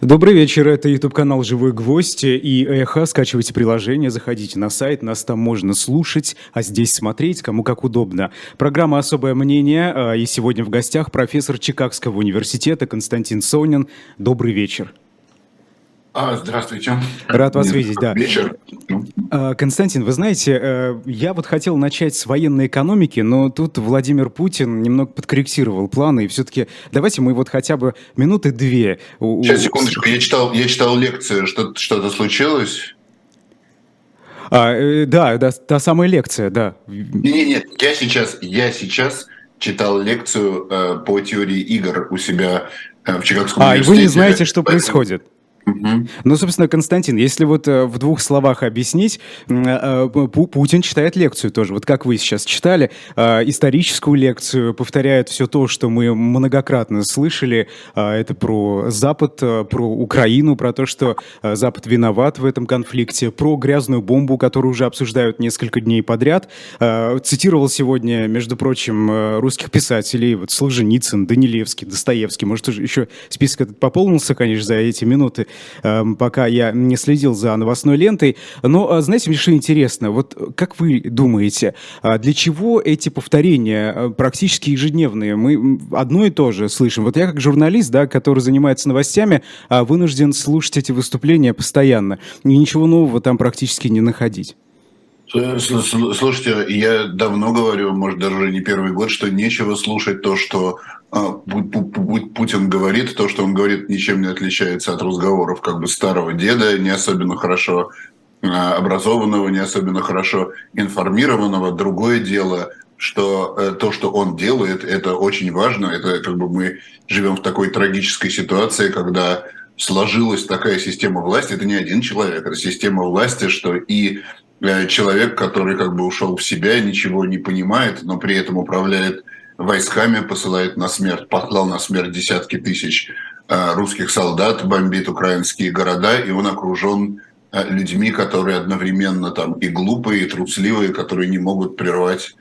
Добрый вечер, это YouTube-канал «Живой гвоздь» и «Эхо». Скачивайте приложение, заходите на сайт, нас там можно слушать, а здесь смотреть, кому как удобно. Программа «Особое мнение» а, и сегодня в гостях профессор Чикагского университета Константин Сонин. Добрый вечер. А, здравствуйте. Рад вас видеть, да. Вечер. А, Константин, вы знаете, э, я вот хотел начать с военной экономики, но тут Владимир Путин немного подкорректировал планы, и все-таки давайте мы вот хотя бы минуты две... Сейчас, секундочку, я читал, я читал лекцию, что-то что случилось? А, э, да, да, та самая лекция, да. Не-не-не, я сейчас, я сейчас читал лекцию э, по теории игр у себя э, в Чикагском а, университете. А, и вы не знаете, что происходит? Ну, собственно, Константин, если вот э, в двух словах объяснить, э, Путин читает лекцию тоже, вот как вы сейчас читали, э, историческую лекцию, повторяет все то, что мы многократно слышали, это про Запад, про Украину, про то, что Запад виноват в этом конфликте, про грязную бомбу, которую уже обсуждают несколько дней подряд. Цитировал сегодня, между прочим, русских писателей, вот Солженицын, Данилевский, Достоевский, может, уже еще список этот пополнился, конечно, за эти минуты. Эм, пока я не следил за новостной лентой. Но, а, знаете, мне что интересно, вот как вы думаете, а, для чего эти повторения э, практически ежедневные? Мы одно и то же слышим. Вот я как журналист, да, который занимается новостями, а, вынужден слушать эти выступления постоянно. И ничего нового там практически не находить. Слушайте, я давно говорю, может, даже не первый год, что нечего слушать то, что а, Путин говорит, то, что он говорит, ничем не отличается от разговоров как бы старого деда, не особенно хорошо а, образованного, не особенно хорошо информированного. Другое дело, что э, то, что он делает, это очень важно. Это как бы мы живем в такой трагической ситуации, когда сложилась такая система власти. Это не один человек, это система власти, что и Э, человек, который как бы ушел в себя, ничего не понимает, но при этом управляет войсками, посылает на смерть, послал на смерть десятки тысяч э, русских солдат, бомбит украинские города, и он окружен э, людьми, которые одновременно там и глупые, и трусливые, которые не могут прервать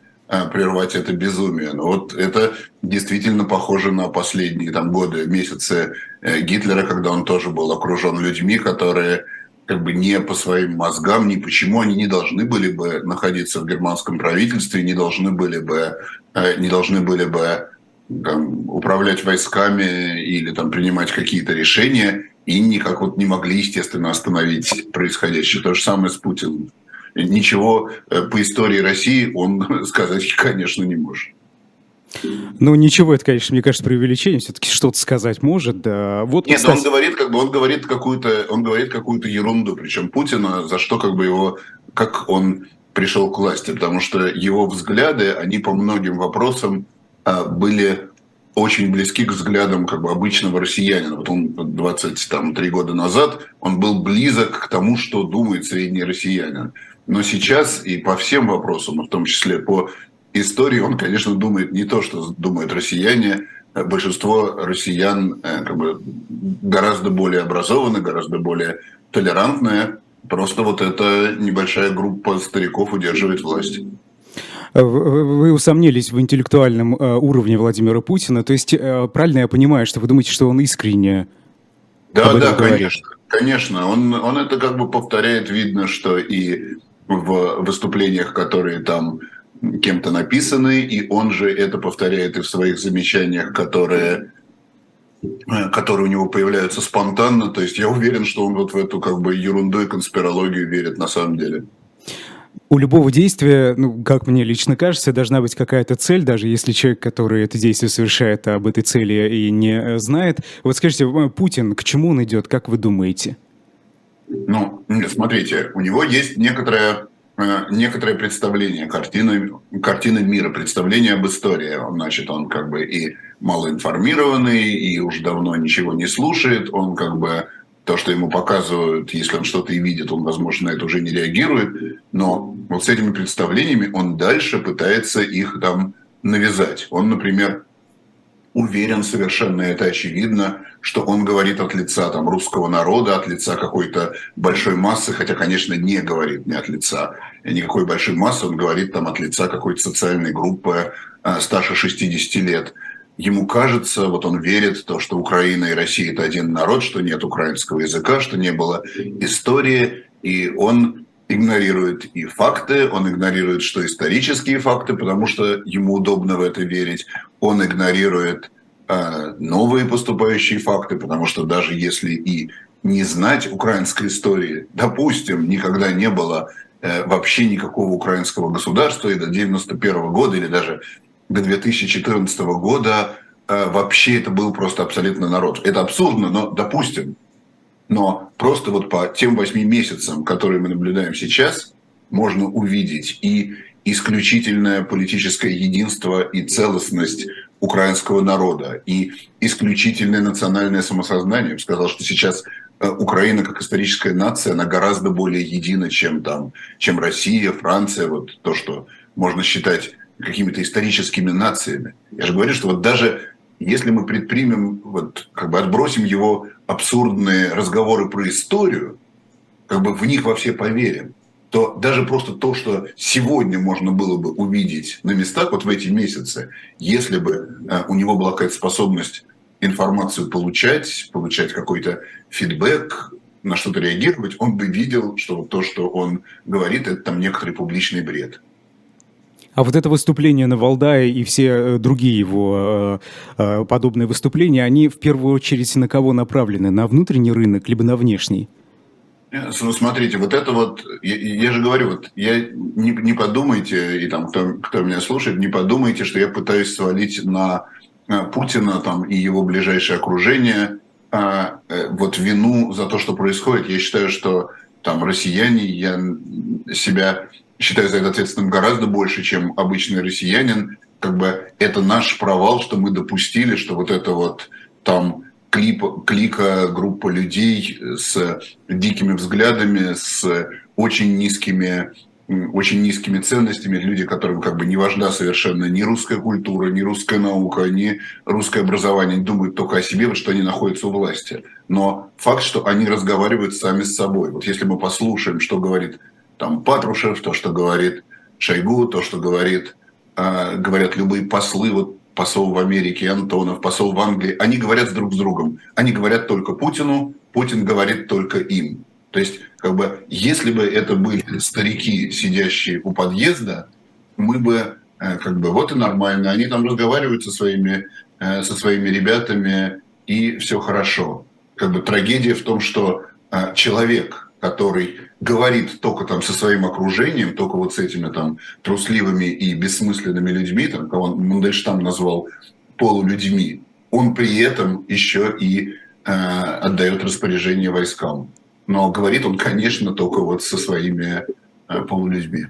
прервать это безумие. Но вот это действительно похоже на последние там годы, месяцы Гитлера, когда он тоже был окружен людьми, которые как бы не по своим мозгам, ни почему они не должны были бы находиться в германском правительстве, не должны были бы, э, не должны были бы там, управлять войсками или там принимать какие-то решения, и никак вот не могли, естественно, остановить происходящее. То же самое с Путиным. Ничего э, по истории России он сказать, конечно, не может. Ну, ничего, это, конечно, мне кажется, преувеличение. Все-таки что-то сказать может, да. Вот, Нет, кстати... он говорит, как бы, он говорит какую-то, он говорит какую-то ерунду, причем Путина, за что, как бы, его, как он пришел к власти, потому что его взгляды, они по многим вопросам а, были очень близки к взглядам как бы обычного россиянина. Вот он 23 года назад, он был близок к тому, что думает средний россиянин. Но сейчас и по всем вопросам, в том числе по истории он, конечно, думает не то, что думают россияне. Большинство россиян э, как бы, гораздо более образованы, гораздо более толерантные. Просто вот эта небольшая группа стариков удерживает власть. Вы усомнились в интеллектуальном э, уровне Владимира Путина. То есть, э, правильно я понимаю, что вы думаете, что он искренне Да, да, говорит? конечно. Конечно. Он, он это как бы повторяет. Видно, что и в выступлениях, которые там кем-то написаны, и он же это повторяет и в своих замечаниях, которые э, которые у него появляются спонтанно. То есть я уверен, что он вот в эту как бы ерунду и конспирологию верит на самом деле. У любого действия, ну, как мне лично кажется, должна быть какая-то цель, даже если человек, который это действие совершает, об этой цели и не знает. Вот скажите, э, Путин, к чему он идет, как вы думаете? Ну, смотрите, у него есть некоторая Э, некоторое представление картины, картины мира, представление об истории. Значит, он как бы и малоинформированный, и уж давно ничего не слушает. Он как бы то, что ему показывают, если он что-то и видит, он, возможно, на это уже не реагирует. Но вот с этими представлениями он дальше пытается их там навязать. Он, например, уверен совершенно, это очевидно, что он говорит от лица там, русского народа, от лица какой-то большой массы, хотя, конечно, не говорит не от лица никакой большой массы, он говорит там от лица какой-то социальной группы э, старше 60 лет. ему кажется, вот он верит в то, что Украина и Россия – это один народ, что нет украинского языка, что не было истории, и он игнорирует и факты, он игнорирует, что исторические факты, потому что ему удобно в это верить, он игнорирует э, новые поступающие факты, потому что даже если и не знать украинской истории, допустим, никогда не было э, вообще никакого украинского государства, и до 91 года, или даже до 2014 года э, вообще это был просто абсолютно народ. Это абсурдно, но допустим, но просто вот по тем восьми месяцам, которые мы наблюдаем сейчас, можно увидеть и исключительное политическое единство и целостность украинского народа, и исключительное национальное самосознание. Я бы сказал, что сейчас э, Украина как историческая нация, она гораздо более едина, чем, там, чем Россия, Франция, вот то, что можно считать какими-то историческими нациями. Я же говорю, что вот даже если мы предпримем, вот, как бы отбросим его абсурдные разговоры про историю, как бы в них во все поверим, то даже просто то, что сегодня можно было бы увидеть на местах вот в эти месяцы, если бы э, у него была какая-то способность информацию получать, получать какой-то фидбэк, на что-то реагировать, он бы видел, что то, что он говорит, это там некоторый публичный бред. А вот это выступление на Валдае и все э, другие его э, э, подобные выступления, они в первую очередь на кого направлены? На внутренний рынок, либо на внешний? Ну, смотрите, вот это вот, я, я же говорю, вот я не, не подумайте, и там, кто, кто меня слушает, не подумайте, что я пытаюсь свалить на Путина там, и его ближайшее окружение а, вот вину за то, что происходит. Я считаю, что там россияне, я себя считаю за это ответственным гораздо больше, чем обычный россиянин. Как бы это наш провал, что мы допустили, что вот это вот там клип, клика, группа людей с дикими взглядами, с очень низкими очень низкими ценностями, люди, которым как бы не важна совершенно ни русская культура, ни русская наука, ни русское образование, они думают только о себе, что они находятся у власти. Но факт, что они разговаривают сами с собой. Вот если мы послушаем, что говорит там Патрушев, то, что говорит Шойгу, то, что говорит, э, говорят любые послы, вот посол в Америке, Антонов, посол в Англии, они говорят друг с другом. Они говорят только Путину, Путин говорит только им. То есть, как бы, если бы это были старики, сидящие у подъезда, мы бы, э, как бы, вот и нормально, они там разговаривают со своими, э, со своими ребятами, и все хорошо. Как бы трагедия в том, что э, человек, который говорит только там со своим окружением, только вот с этими там трусливыми и бессмысленными людьми, там, кого он Мандельштам назвал полулюдьми, он при этом еще и э, отдает распоряжение войскам. Но говорит он, конечно, только вот со своими э, полулюдьми.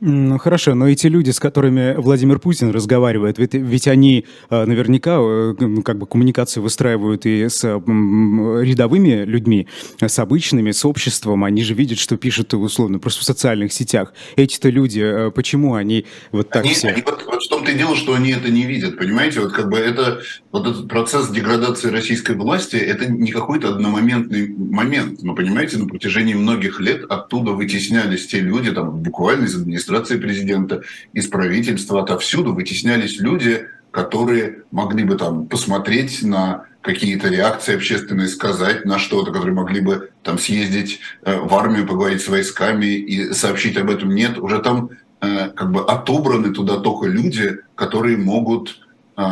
Ну хорошо, но эти люди, с которыми Владимир Путин разговаривает, ведь, ведь они э, наверняка э, как бы коммуникацию выстраивают и с рядовыми людьми, с обычными, с обществом. Они же видят, что пишут условно просто в социальных сетях. Эти-то люди, э, почему они вот так они, все? Они, вот, вот в том-то и дело, что они это не видят, понимаете? Вот как бы это вот этот процесс деградации российской власти, это не какой-то одномоментный момент, но понимаете, на протяжении многих лет оттуда вытеснялись те люди, там буквально из администрации администрации президента, из правительства, отовсюду вытеснялись люди, которые могли бы там посмотреть на какие-то реакции общественные, сказать на что-то, которые могли бы там съездить э, в армию, поговорить с войсками и сообщить об этом. Нет, уже там э, как бы отобраны туда только люди, которые могут э,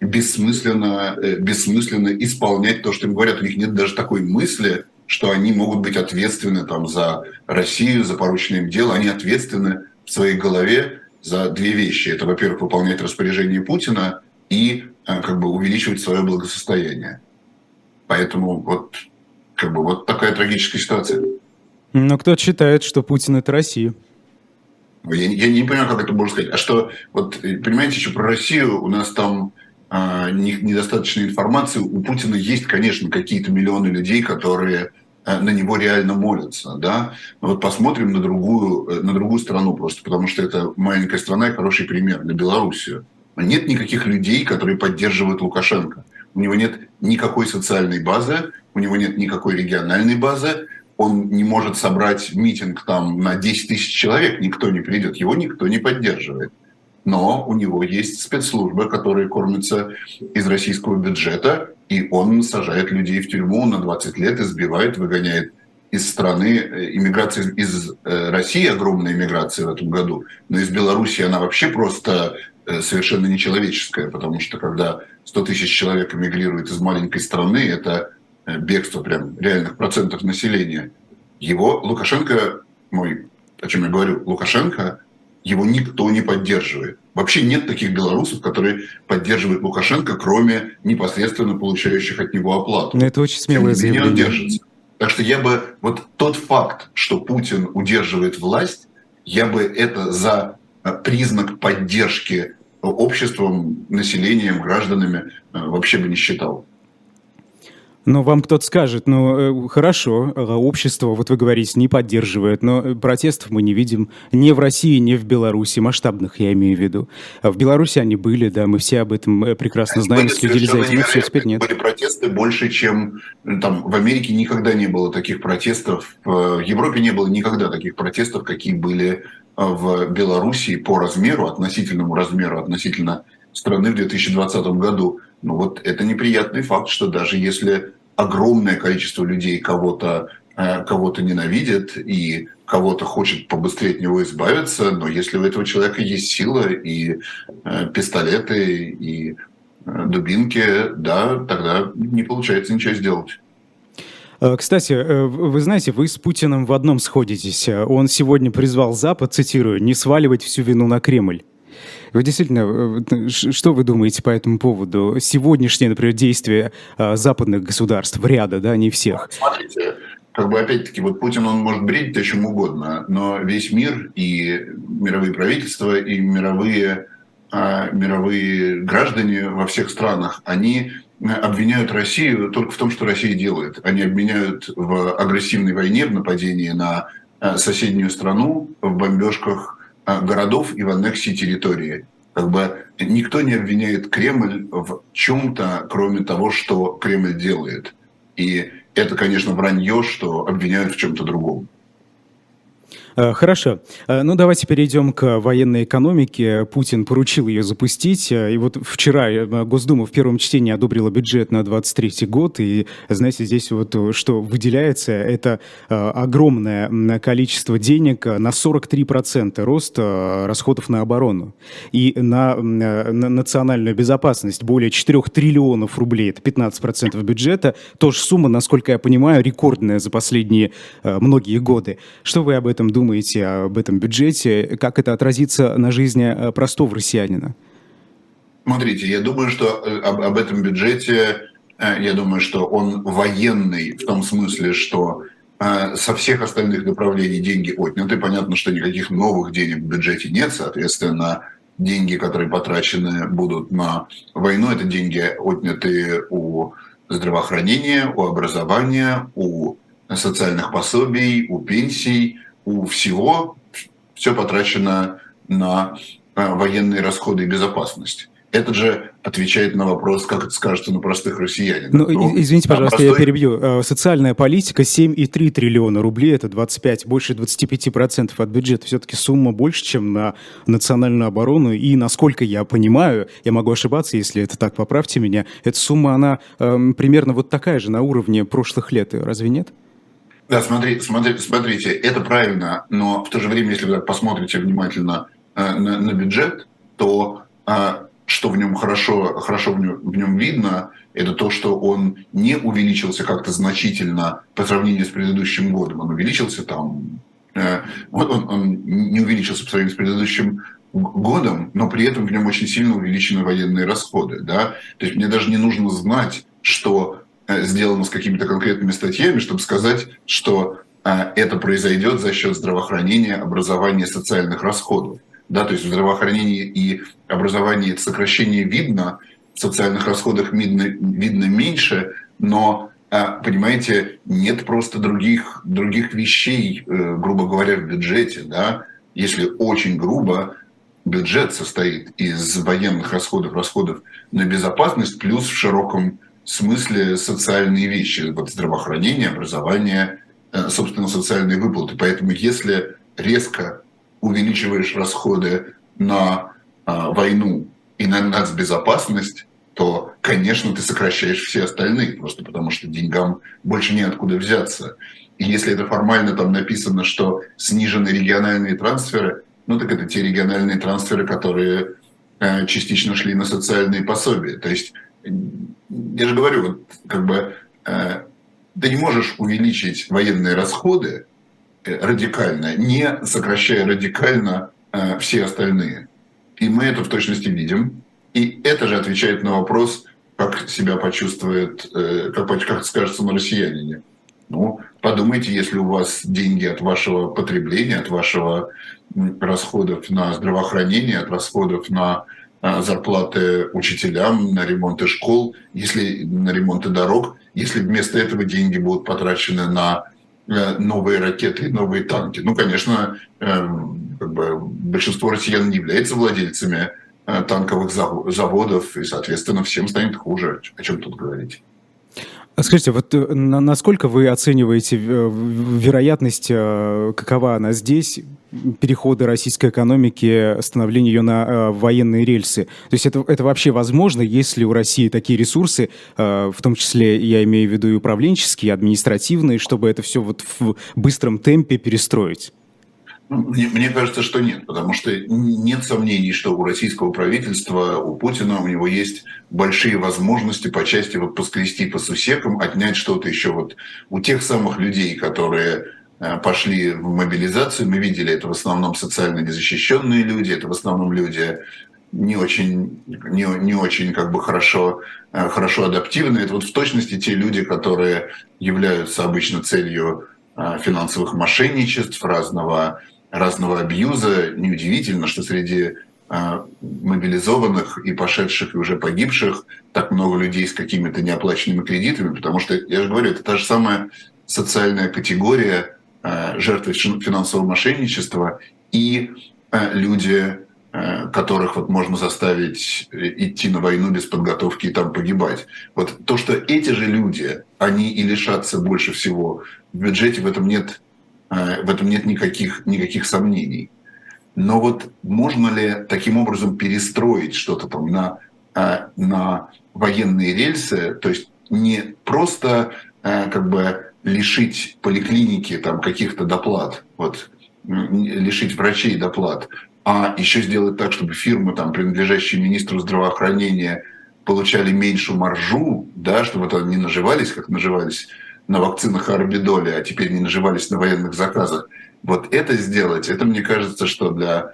бессмысленно, бессмысленно исполнять то, что им говорят. У них нет даже такой мысли, что они могут быть ответственны там, за Россию, за порученное им дело. Они ответственны в своей голове за две вещи. Это, во-первых, выполнять распоряжение Путина и э, как бы увеличивать свое благосостояние. Поэтому вот, как бы, вот такая трагическая ситуация. Но кто-то считает, что Путин – это Россия. Я, я не понимаю, как это можно сказать. А что, вот, понимаете, еще про Россию у нас там не, недостаточно информации. У Путина есть, конечно, какие-то миллионы людей, которые Э, на него реально молятся, да. Вот посмотрим на другую, э, на другую страну просто, потому что это маленькая страна и хороший пример, на Белоруссию. Нет никаких людей, которые поддерживают Лукашенко. У него нет никакой социальной базы, у него нет никакой региональной базы, он не может собрать митинг там на 10 тысяч человек, никто не придет, его никто не поддерживает. Но у него есть спецслужбы, которые кормятся из российского бюджета, и он сажает людей в тюрьму на 20 лет, избивает, выгоняет из страны. Э, иммиграция из э, России, огромная иммиграция в этом году, но из Беларуси она вообще просто э, совершенно нечеловеческая, потому что когда 100 тысяч человек эмигрирует из маленькой страны, это бегство прям реальных процентов населения. Его Лукашенко, мой, о чем я говорю, Лукашенко, его никто не поддерживает. Вообще нет таких белорусов, которые поддерживают Лукашенко, кроме непосредственно получающих от него оплату. Но это очень смелое заявление. Он держится. Так что я бы, вот тот факт, что Путин удерживает власть, я бы это за э, признак поддержки обществом, населением, гражданами э, вообще бы не считал. Ну, вам кто-то скажет, ну, э, хорошо, а общество, вот вы говорите, не поддерживает, но протестов мы не видим ни в России, ни в Беларуси, масштабных, я имею в виду. А в Беларуси они были, да, мы все об этом э, прекрасно знаем, были следили за этим, все, теперь нет. Были протесты больше, чем там в Америке никогда не было таких протестов, в Европе не было никогда таких протестов, какие были э, в Беларуси по размеру, относительному размеру, относительно страны в 2020 году. Ну вот это неприятный факт, что даже если огромное количество людей кого-то э, кого-то ненавидит и кого-то хочет побыстрее от него избавиться, но если у этого человека есть сила и э, пистолеты, и э, дубинки, да, тогда не получается ничего сделать. Кстати, вы знаете, вы с Путиным в одном сходитесь. Он сегодня призвал Запад, цитирую, не сваливать всю вину на Кремль. Вы действительно, э, что вы думаете по этому поводу? Сегодняшние, например, действия а, западных государств, ряда, да, не всех. Смотрите, как бы опять-таки, вот Путин, он может бредить о чем угодно, но весь мир и мировые правительства, и мировые, а, мировые граждане во всех странах, они обвиняют Россию только в том, что Россия делает. Они обвиняют в агрессивной войне, в нападении на а, соседнюю страну, в бомбежках городов и в аннексии территории. Как бы никто не обвиняет Кремль в чем-то, кроме того, что Кремль делает. И это, конечно, вранье, что обвиняют в чем-то другом. Э, хорошо. Э, ну, давайте перейдем к военной экономике. Путин поручил ее запустить. Э, и вот вчера Госдума в первом чтении одобрила бюджет на 23 год. И, знаете, здесь вот что выделяется, это огромное количество денег на 43% рост расходов на оборону. И на, на национальную безопасность более 4 триллионов рублей, это 15% бюджета. Тоже сумма, насколько я понимаю, рекордная за последние многие годы. Что вы об этом думаете? Думаете об этом бюджете? Как это отразится на жизни э, простого россиянина? Смотрите, я думаю, что э, об, об этом бюджете, э, я думаю, что он военный в том смысле, что со всех остальных направлений деньги отняты. Понятно, что никаких новых денег в бюджете нет, соответственно, деньги, которые потрачены будут на войну, это деньги отняты у здравоохранения, у образования, у социальных пособий, у пенсий, у всего все потрачено на э, военные расходы и безопасность. Это же отвечает на вопрос, как это скажется на простых россиянин. Ну, ну извините, пожалуйста, простой... я перебью. Э, социальная политика 7,3 триллиона рублей, это 25, больше 25% от бюджета. Все-таки сумма больше, чем на национальную оборону. И, насколько я понимаю, я могу ошибаться, если это так, поправьте меня, эта сумма, она э, примерно вот такая же на уровне прошлых лет, разве нет? Да, смотрите, смотрите, смотрите, это правильно, но в то же время, если вы посмотрите внимательно э, на, на бюджет, то э, что в нем хорошо, хорошо в нем, в нем видно, это то, что он не увеличился как-то значительно по сравнению с предыдущим годом. Он увеличился там, э, он, он, он не увеличился по сравнению с предыдущим годом, но при этом в нем очень сильно увеличены военные расходы. Да? То есть мне даже не нужно знать, что сделано с какими-то конкретными статьями, чтобы сказать, что э, это произойдет за счет здравоохранения, образования, социальных расходов. Да, то есть в здравоохранении и образовании сокращение видно, в социальных расходах видно, видно меньше, но э, понимаете, нет просто других, других вещей, грубо говоря, в бюджете. Да? Если очень грубо, бюджет состоит из военных расходов, расходов на безопасность, плюс в широком смысле социальные вещи, вот здравоохранение, образование, э, собственно, социальные выплаты. Поэтому если резко увеличиваешь расходы на войну и на нацбезопасность, то, конечно, ты сокращаешь все остальные, просто потому что деньгам больше неоткуда взяться. И если это формально там написано, что снижены региональные трансферы, ну так это те региональные трансферы, которые э, частично шли на социальные пособия. То есть, я же говорю, вот как бы э, ты не можешь увеличить военные расходы э, радикально, не сокращая радикально э, все остальные. И мы это в точности видим. И это же отвечает на вопрос, как себя почувствует, э, как, как скажется на россиянине. Ну, подумайте, если у вас деньги от вашего потребления, от вашего расходов на здравоохранение, от расходов на зарплаты учителям, на ремонты школ, если на ремонты дорог, если вместо этого деньги будут потрачены на э, новые ракеты новые танки. Ну, конечно, эм, как бы большинство россиян не является владельцами э, танковых заводов, и, соответственно, всем станет хуже. О чем тут говорить? Скажите, вот э, насколько вы оцениваете вероятность, какова она здесь, перехода российской экономики, становления ее на военные рельсы? То есть это, это вообще возможно, если у России такие ресурсы, в том числе я имею в виду и управленческие, и административные, чтобы это все вот в быстром темпе перестроить? Ну, мне, мне кажется, что нет, потому что нет сомнений, что у российского правительства, у Путина, у него есть большие возможности по части вот поскрести по сусекам, отнять что-то еще вот у тех самых людей, которые э, пошли в мобилизацию. Мы видели, это в основном социально незащищенные люди, это в основном люди не очень, не, не очень как бы хорошо, э, хорошо адаптивные. Это вот в точности те люди, которые являются обычно целью э, финансовых мошенничеств, разного разного абьюза. Неудивительно, что среди мобилизованных и пошедших и уже погибших так много людей с какими-то неоплаченными кредитами, потому что, я же говорю, это та же самая социальная категория жертвы финансового мошенничества и а, люди, которых вот можно заставить идти на войну без подготовки и там погибать. Вот то, что эти же люди, они и лишатся больше всего в бюджете, в этом нет Э, в этом нет никаких, никаких сомнений. Но вот можно ли таким образом перестроить что-то там на, э, на военные рельсы, то есть не просто э, как бы лишить поликлиники там каких-то доплат, вот, лишить врачей доплат, а еще сделать так, чтобы фирмы, там, принадлежащие министру здравоохранения, получали меньшую маржу, да, чтобы это не наживались, как наживались на вакцинах Арбидоли, а теперь не наживались на военных заказах. Вот это сделать, это мне кажется, что для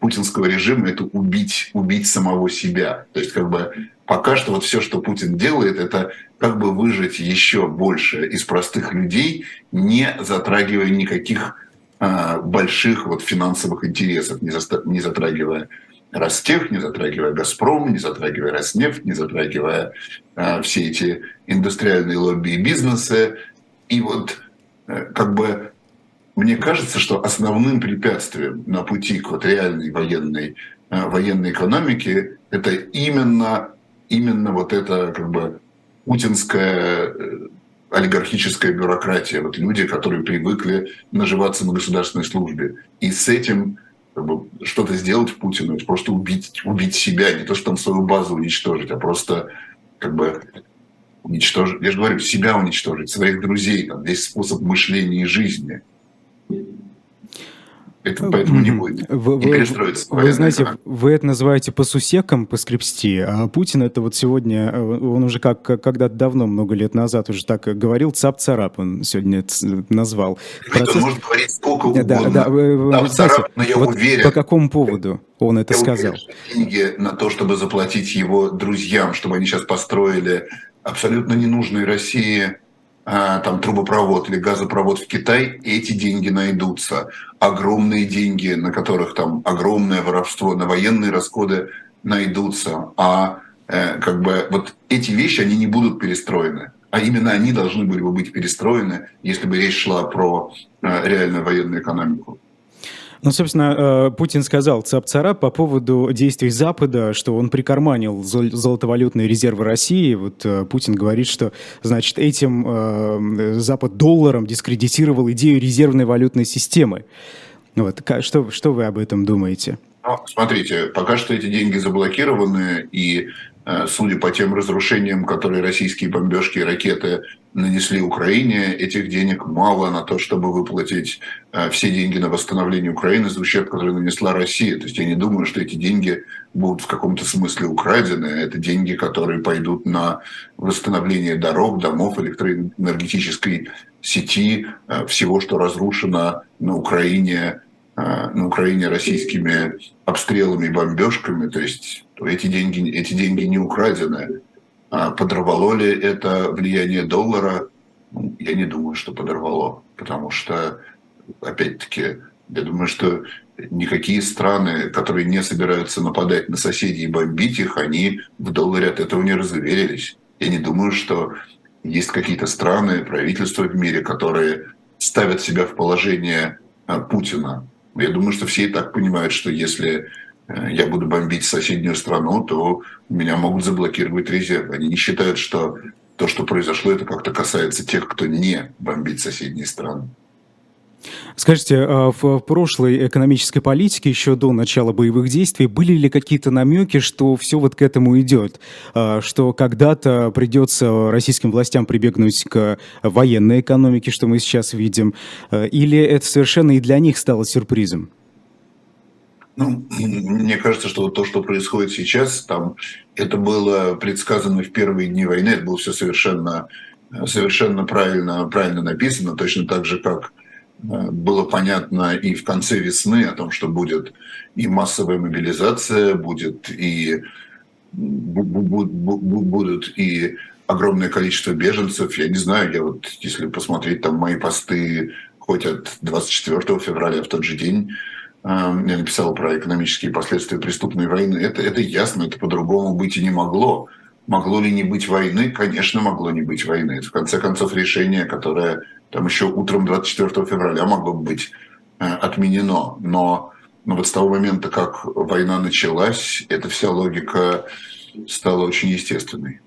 путинского режима это убить, убить самого себя. То есть как бы пока что вот все, что Путин делает, это как бы выжить еще больше из простых людей, не затрагивая никаких э, больших вот финансовых интересов, не, заста- не затрагивая Ростех, не затрагивая Газпром, не затрагивая Роснефть, не затрагивая э, все эти индустриальные лобби и бизнесы. И вот э, как бы мне кажется, что основным препятствием на пути к вот реальной военной, э, военной экономике это именно, именно вот это как бы путинская э, олигархическая бюрократия, вот люди, которые привыкли наживаться на государственной службе. И с этим как бы, что-то сделать Путину, это просто убить, убить себя, не то, что там свою базу уничтожить, а просто как бы уничтожить, я же говорю, себя уничтожить, своих друзей, там, весь способ мышления и жизни. Это поэтому не будет. Вы, не перестроится. Вы, вы знаете, страна. вы это называете по сусекам, по скрипсти, а Путин это вот сегодня, э, он уже как, когда-то давно, много лет назад уже так говорил, цап-царап он сегодня это назвал. Процесс... Он может говорить сколько угодно. Да, да, вы, цап но я вот уверен. По какому поводу он это я сказал? Уверен, деньги на то, чтобы заплатить его друзьям, чтобы они сейчас построили абсолютно ненужные России там трубопровод или газопровод в Китай, эти деньги найдутся. Огромные деньги, на которых там огромное воровство, на военные расходы найдутся. А э, как бы вот эти вещи, они не будут перестроены. А именно они должны были бы быть перестроены, если бы речь шла про э, реальную военную экономику. Ну, собственно, э, Путин сказал цап-цара по поводу действий Запада, что он прикарманил золотовалютные резервы России. Вот э, Путин говорит, что, значит, этим э, Запад долларом дискредитировал идею резервной валютной системы. Вот. Что, что вы об этом думаете? Ну, смотрите, пока что эти деньги заблокированы, и судя по тем разрушениям, которые российские бомбежки и ракеты нанесли Украине, этих денег мало на то, чтобы выплатить э, все деньги на восстановление Украины за ущерб, который нанесла Россия. То есть я не думаю, что эти деньги будут в каком-то смысле украдены. Это деньги, которые пойдут на восстановление дорог, домов, электроэнергетической сети, э, всего, что разрушено на Украине на Украине российскими обстрелами и бомбежками. То есть эти деньги, эти деньги не украдены. А подорвало ли это влияние доллара? Я не думаю, что подорвало, потому что, опять-таки, я думаю, что никакие страны, которые не собираются нападать на соседей и бомбить их, они в долларе от этого не разуверились. Я не думаю, что есть какие-то страны, правительства в мире, которые ставят себя в положение а, Путина. Я думаю, что все и так понимают, что если я буду бомбить соседнюю страну, то меня могут заблокировать резервы. Они не считают, что то, что произошло, это как-то касается тех, кто не бомбит соседние страны. Скажите, а в прошлой экономической политике, еще до начала боевых действий, были ли какие-то намеки, что все вот к этому идет? А, что когда-то придется российским властям прибегнуть к военной экономике, что мы сейчас видим? А, или это совершенно и для них стало сюрпризом? Ну, мне кажется, что то, что происходит сейчас, там, это было предсказано в первые дни войны, это было все совершенно, совершенно правильно, правильно написано, точно так же, как э, было понятно и в конце весны о том, что будет и массовая мобилизация, будет и будут и огромное количество беженцев. Я не знаю, я вот, если посмотреть там мои посты хоть от 24 февраля в тот же день, я написал про экономические последствия преступной войны. Это, это ясно, это по-другому быть и не могло. Могло ли не быть войны? Конечно, могло не быть войны. Это, в конце концов, решение, которое там еще утром 24 февраля могло бы быть э, отменено. Но, но вот с того момента, как война началась, эта вся логика стала очень естественной.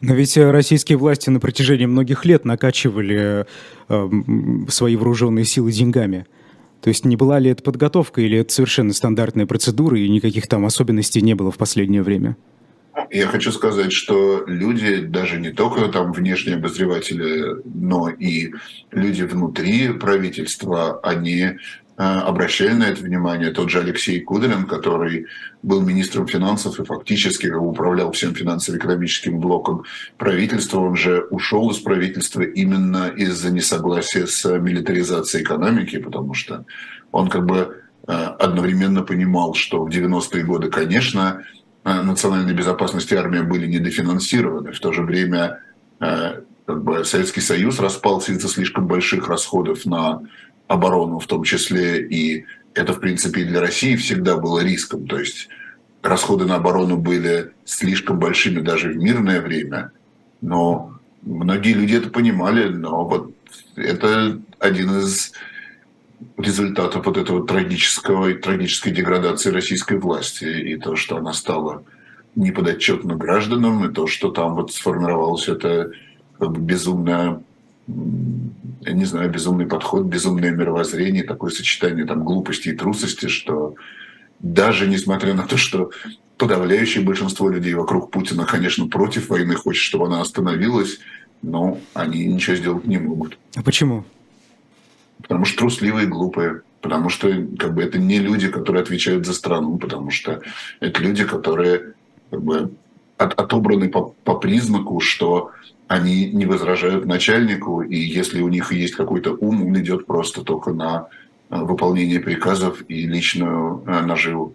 Но ведь российские власти на протяжении многих лет накачивали э, свои вооруженные силы деньгами. То есть не была ли это подготовка или это совершенно стандартная процедура и никаких там особенностей не было в последнее время? Я хочу сказать, что люди, даже не только там внешние обозреватели, но и люди внутри правительства, они обращали на это внимание. Тот же Алексей Кудрин, который был министром финансов и фактически управлял всем финансово-экономическим блоком правительства, он же ушел из правительства именно из-за несогласия с милитаризацией экономики, потому что он как бы э, одновременно понимал, что в 90-е годы, конечно, э, национальной безопасности армия были недофинансированы. В то же время как бы Советский Союз распался из-за слишком больших расходов на оборону в том числе, и это, в принципе, и для России всегда было риском. То есть расходы на оборону были слишком большими даже в мирное время, но многие люди это понимали, но вот это один из результатов вот этого трагического и трагической деградации российской власти и то, что она стала неподотчетна гражданам, и то, что там вот сформировалось это как бы безумное я не знаю, безумный подход, безумное мировоззрение, такое сочетание там глупости и трусости, что даже несмотря на то, что подавляющее большинство людей вокруг Путина, конечно, против войны, хочет, чтобы она остановилась, но они ничего сделать не могут. А почему? Потому что трусливые и глупые. Потому что как бы, это не люди, которые отвечают за страну, потому что это люди, которые как бы, от, отобраны по, по признаку, что они не возражают начальнику, и если у них есть какой-то ум, он идет просто только на э, выполнение приказов и личную э, наживу.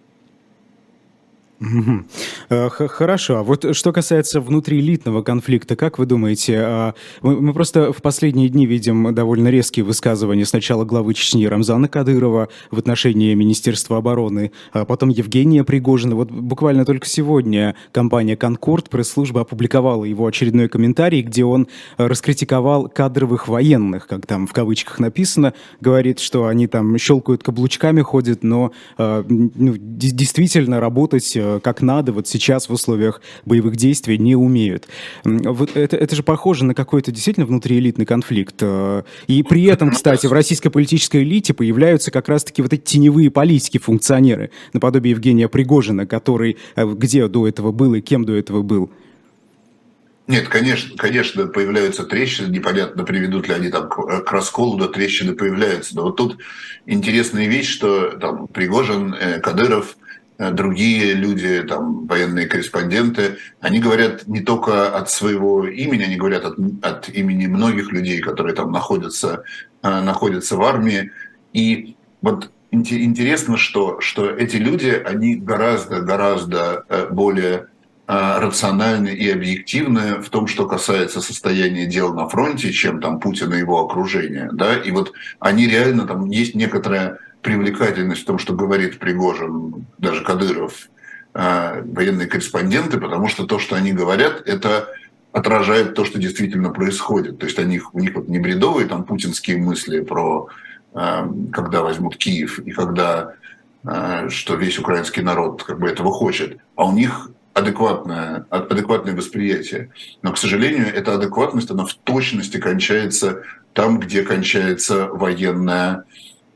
Э, хорошо. А вот что касается внутриэлитного конфликта, как вы думаете, а, мы просто в последние дни видим довольно резкие высказывания сначала главы Чечни Рамзана Кадырова в отношении Министерства обороны, а потом Евгения Пригожина. Вот буквально только сегодня компания «Конкорд», пресс-служба опубликовала его очередной комментарий, где он раскритиковал кадровых военных, как там в кавычках написано, говорит, что они там щелкают каблучками, ходят, но а, ну, действительно работать э, как надо вот сейчас в условиях боевых действий не умеют. Вот это, это же похоже на какой-то действительно внутриэлитный конфликт. Э, и при этом, кстати, в российской политической элите появляются как раз-таки вот эти теневые политики-функционеры, наподобие Евгения Пригожина, который э, где до этого был и кем до этого был. Нет, конечно, конечно, появляются трещины, непонятно, приведут ли они там к, расколу, но трещины появляются. Но вот тут интересная вещь, что там Пригожин, э, Кадыров, э, другие люди, там, военные корреспонденты, они говорят не только от своего имени, они говорят от, от имени многих людей, которые там находятся, э, находятся в армии. И вот интересно, что, что эти люди, они гораздо-гораздо более а, рациональны и объективны в том, что касается состояния дел на фронте, чем там Путин и его окружение. Да? И вот они реально, там есть некоторая привлекательность в том, что говорит Пригожин, даже Кадыров, а, военные корреспонденты, потому что то, что они говорят, это отражает то, что действительно происходит. То есть они, у них вот не бредовые там путинские мысли про а, когда возьмут Киев и когда что весь украинский народ как бы этого хочет, а у них адекватное, адекватное восприятие. Но, к сожалению, эта адекватность, она в точности кончается там, где кончается военная,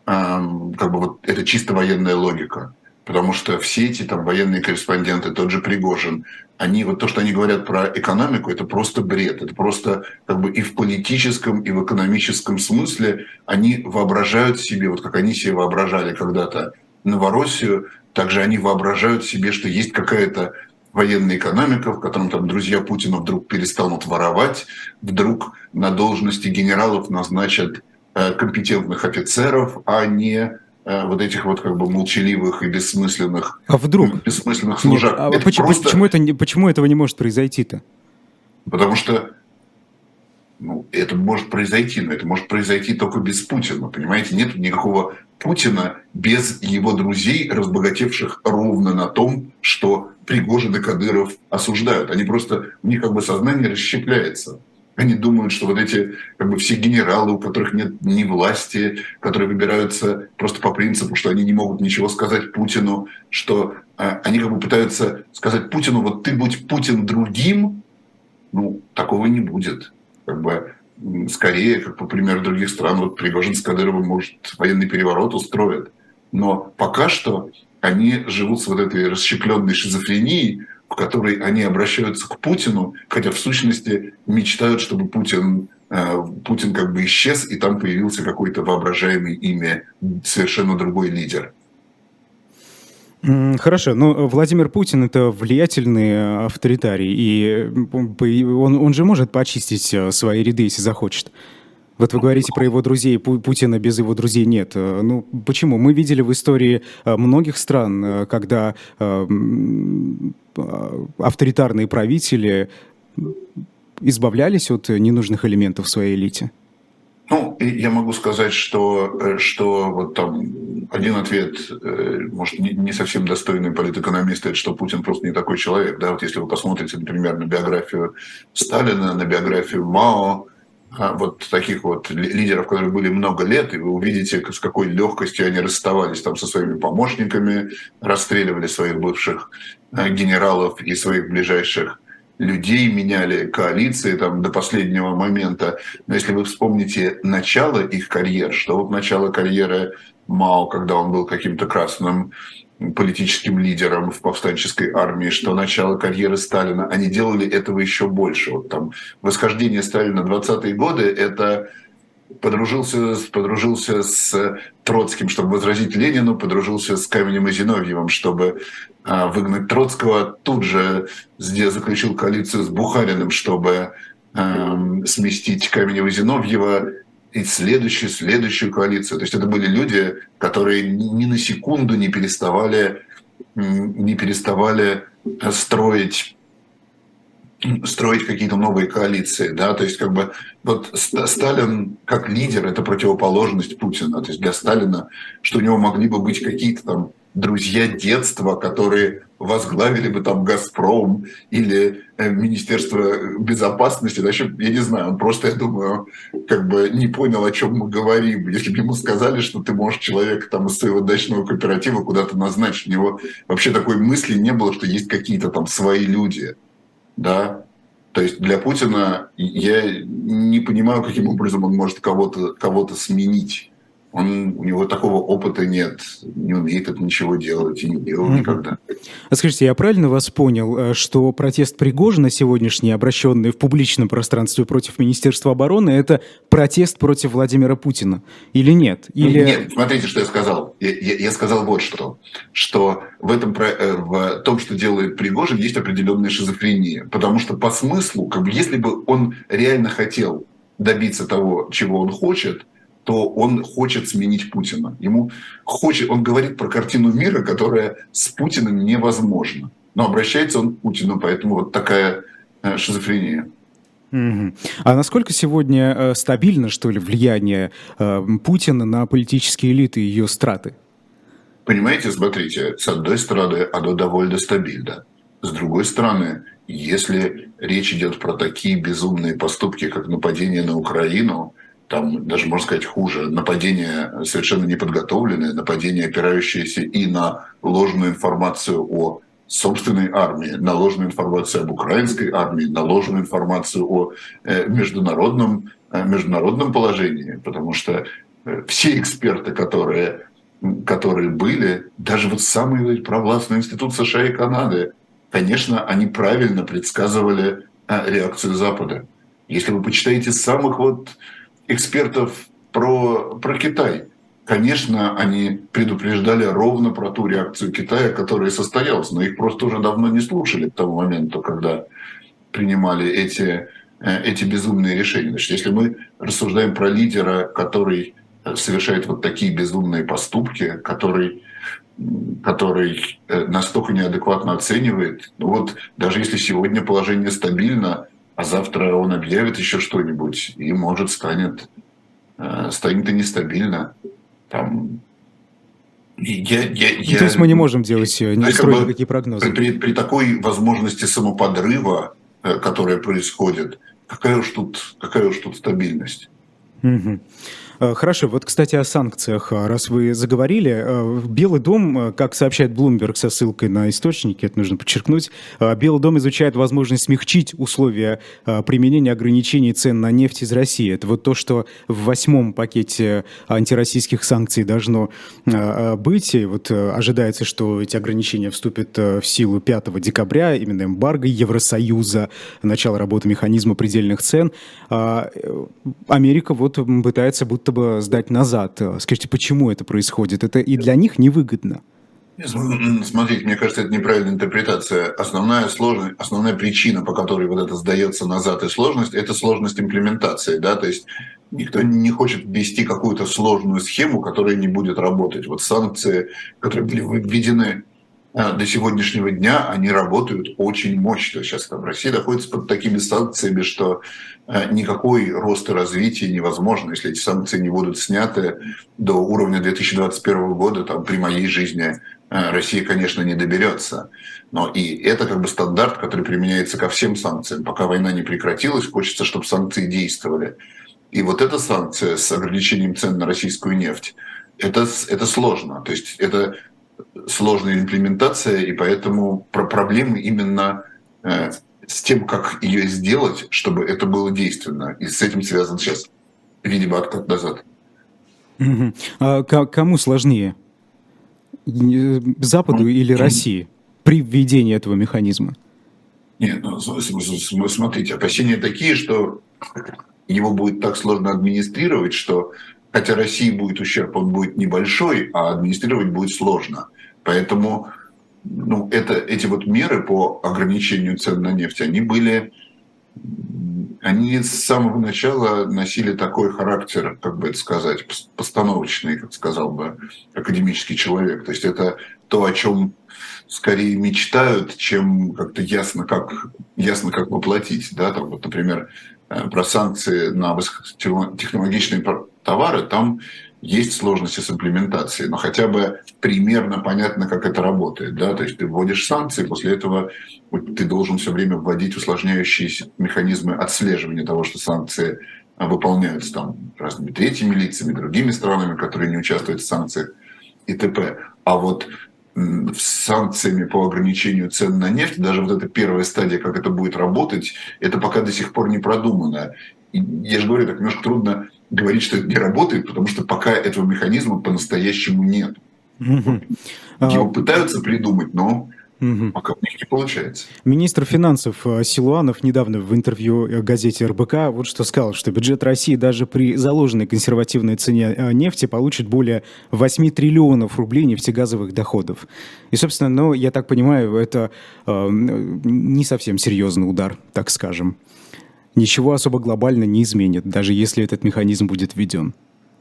как бы вот это чисто военная логика. Потому что все эти там военные корреспонденты, тот же Пригожин, они вот то, что они говорят про экономику, это просто бред. Это просто как бы и в политическом, и в экономическом смысле они воображают себе, вот как они себе воображали когда-то Новороссию, также они воображают себе, что есть какая-то военная экономика, в котором там друзья Путина вдруг перестанут воровать, вдруг на должности генералов назначат компетентных офицеров, а не э, вот этих вот как бы молчаливых и бессмысленных, а вдруг? бессмысленных служак. Нет, а это почему, просто... почему, это, почему этого не может произойти-то? Потому что ну, это может произойти, но это может произойти только без Путина, понимаете? Нет никакого Путина без его друзей, разбогатевших ровно на том, что Пригожин и Кадыров осуждают. Они просто, у них как бы сознание расщепляется. Они думают, что вот эти как бы все генералы, у которых нет ни власти, которые выбираются просто по принципу, что они не могут ничего сказать Путину, что э, они как бы пытаются сказать Путину, вот ты будь Путин другим, ну, такого не будет. Как бы скорее, как по примеру других стран, вот Пригожин с Кадыровым, может, военный переворот устроит. Но пока что они живут с вот этой расщепленной шизофренией, в которой они обращаются к Путину, хотя в сущности мечтают, чтобы Путин, э, Путин как бы исчез, и там появился какой-то воображаемый имя, совершенно другой лидер. Хорошо, но ну, Владимир Путин это влиятельный э, авторитарий, и он, он же может почистить э, свои ряды, если захочет. Вот вы говорите про его друзей, Путина без его друзей нет. Э, ну, почему? Мы видели в истории многих стран, когда авторитарные правители избавлялись от ненужных элементов в своей элите. Ну, я могу сказать, что, э, что вот там один ответ, э, может, не совсем достойный политэкономиста, это что Путин просто не такой человек. Да? Вот если вы посмотрите, например, на биографию Сталина, на биографию Мао, вот таких вот лидеров, которые были много лет, и вы увидите, с какой легкостью они расставались там со своими помощниками, расстреливали своих бывших э, генералов и своих ближайших людей меняли коалиции там до последнего момента. Но если вы вспомните начало их карьер, что вот начало карьеры Мао, когда он был каким-то красным политическим лидером в повстанческой армии, что начало карьеры Сталина, они делали этого еще больше. Вот там восхождение Сталина 20-е годы – это подружился, подружился с Троцким, чтобы возразить Ленину, подружился с Каменем и Зиновьевым, чтобы а, выгнать Троцкого, тут же заключил коалицию с Бухариным, чтобы эм, сместить Каменева и Зиновьева, и следующую, следующую коалицию. То есть это были люди, которые ни на секунду не переставали, не переставали строить строить какие-то новые коалиции, да, то есть как бы вот Сталин как лидер – это противоположность Путина, то есть для Сталина, что у него могли бы быть какие-то там друзья детства, которые возглавили бы там «Газпром» или э, Министерство безопасности. Вообще, я не знаю, он просто, я думаю, как бы не понял, о чем мы говорим. Если бы ему сказали, что ты можешь человека там из своего дачного кооператива куда-то назначить, у него вообще такой мысли не было, что есть какие-то там свои люди. Да? То есть для Путина я не понимаю, каким образом он может кого-то кого сменить он, у него такого опыта нет, не умеет это ничего делать и не делал mm-hmm. никогда. А скажите, я правильно вас понял, э, что протест Пригожина сегодняшний, обращенный в публичном пространстве против Министерства обороны, это протест против Владимира Путина или нет? Или... Нет, смотрите, что я сказал. Я, я, я сказал вот что, что в, этом, э, в том, что делает Пригожин, есть определенная шизофрения, потому что по смыслу, как бы, если бы он реально хотел добиться того, чего он хочет, то он хочет сменить Путина. Ему хочет, он говорит про картину мира, которая с Путиным невозможна. Но обращается он к Путину, поэтому вот такая э, шизофрения. А насколько сегодня э, стабильно, что ли, влияние э, Путина на политические элиты и ее страты? Понимаете, смотрите, с одной стороны, оно довольно стабильно. С другой стороны, если речь идет про такие безумные поступки, как нападение на Украину, там даже, можно сказать, хуже. Нападение совершенно неподготовленное, нападение, опирающееся и на ложную информацию о собственной армии, на ложную информацию об украинской армии, на ложную информацию о э, международном, э, международном положении, потому что э, все эксперты, которые, которые были, даже вот самый провластный институт США и Канады, конечно, они правильно предсказывали реакцию Запада. Если вы почитаете самых вот экспертов про, про Китай. Конечно, они предупреждали ровно про ту реакцию Китая, которая состоялась, но их просто уже давно не слушали к тому моменту, когда принимали эти, э, эти безумные решения. Значит, если мы рассуждаем про лидера, который совершает вот такие безумные поступки, который, который э, настолько неадекватно оценивает, ну вот даже если сегодня положение стабильно, а завтра он объявит еще что-нибудь, и, может, станет, э, станет и нестабильно. Там, я, я, я, то есть мы не можем делать, не строить как никакие прогнозы. При, при такой возможности самоподрыва, э, которая происходит, какая уж тут, какая уж тут стабильность? Угу. Э, хорошо, вот, кстати, о санкциях. Э, раз вы заговорили, э, Белый дом, как сообщает Bloomberg со ссылкой на источники, это нужно подчеркнуть, Белый дом изучает возможность смягчить условия применения ограничений цен на нефть из России. Это вот то, что в восьмом пакете антироссийских санкций должно быть. И вот ожидается, что эти ограничения вступят в силу 5 декабря, именно эмбарго Евросоюза, начало работы механизма предельных цен. А, Америка вот пытается будто бы сдать назад. Скажите, почему это происходит? Это и для них невыгодно. Смотрите, мне кажется, это неправильная интерпретация. Основная сложность, основная причина, по которой вот это сдается назад и сложность, это сложность имплементации, да, то есть никто не хочет ввести какую-то сложную схему, которая не будет работать. Вот санкции, которые были введены до сегодняшнего дня они работают очень мощно. Сейчас там Россия находится под такими санкциями, что а, никакой рост и развитие невозможно, если эти санкции не будут сняты до уровня 2021 года, там при моей жизни а, Россия, конечно, не доберется. Но и это как бы стандарт, который применяется ко всем санкциям. Пока война не прекратилась, хочется, чтобы санкции действовали. И вот эта санкция с ограничением цен на российскую нефть, это, это сложно. То есть это сложная имплементация, и поэтому про проблемы именно э, с тем, как ее сделать, чтобы это было действенно. И с этим связан сейчас, видимо, откат назад. А кому сложнее? Западу или России при введении этого механизма? Нет, ну, смотрите, опасения такие, что его будет так сложно администрировать, что хотя России будет ущерб, он будет небольшой, а администрировать будет сложно. Поэтому ну, это, эти вот меры по ограничению цен на нефть, они были, они с самого начала носили такой характер, как бы это сказать, постановочный, как сказал бы академический человек. То есть это то, о чем скорее мечтают, чем как-то ясно, как, ясно, как воплотить. Да? Там, вот, например, э, про санкции на высокотехнологичные товары, там есть сложности с имплементацией, но хотя бы примерно понятно, как это работает. Да? То есть ты вводишь санкции, после этого ты должен все время вводить усложняющиеся механизмы отслеживания того, что санкции выполняются там разными третьими лицами, другими странами, которые не участвуют в санкциях и т.п. А вот с санкциями по ограничению цен на нефть, даже вот эта первая стадия, как это будет работать, это пока до сих пор не продумано. И я же говорю, так немножко трудно говорить, что это не работает, потому что пока этого механизма по-настоящему нет. Его пытаются придумать, но Угу. Пока у них не получается. Министр финансов э, Силуанов недавно в интервью э, газете РБК вот что сказал, что бюджет России даже при заложенной консервативной цене э, нефти получит более 8 триллионов рублей нефтегазовых доходов. И, собственно, ну, я так понимаю, это э, не совсем серьезный удар, так скажем. Ничего особо глобально не изменит, даже если этот механизм будет введен.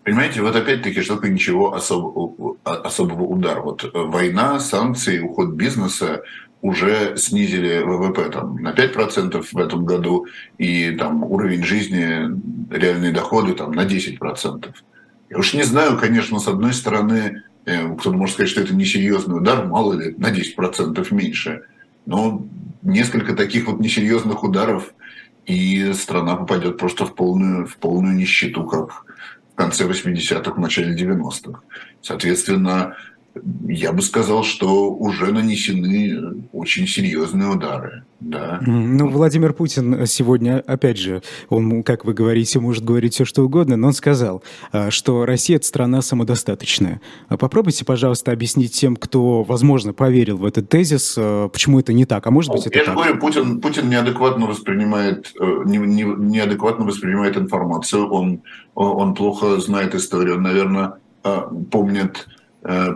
Понимаете, вот опять-таки, что такое ничего особого, особого удара. Вот война, санкции, уход бизнеса уже снизили ВВП там, на 5% в этом году и там, уровень жизни, реальные доходы там, на 10%. Я уж не знаю, конечно, с одной стороны, э, кто-то может сказать, что это несерьезный удар, мало ли, на 10% меньше. Но несколько таких вот несерьезных ударов, и страна попадет просто в полную, в полную нищету, как в конце 80-х, в начале 90-х. Соответственно, я бы сказал, что уже нанесены очень серьезные удары. Да. Ну, Владимир Путин сегодня, опять же, он, как вы говорите, может говорить все, что угодно, но он сказал, а, что Россия – это страна самодостаточная. А попробуйте, пожалуйста, объяснить тем, кто, возможно, поверил в этот тезис, а, почему это не так, а может быть, это Я так. Говорю, Путин, Путин неадекватно воспринимает, э, не, не, неадекватно воспринимает информацию, он, он плохо знает историю, он, наверное, помнит Э,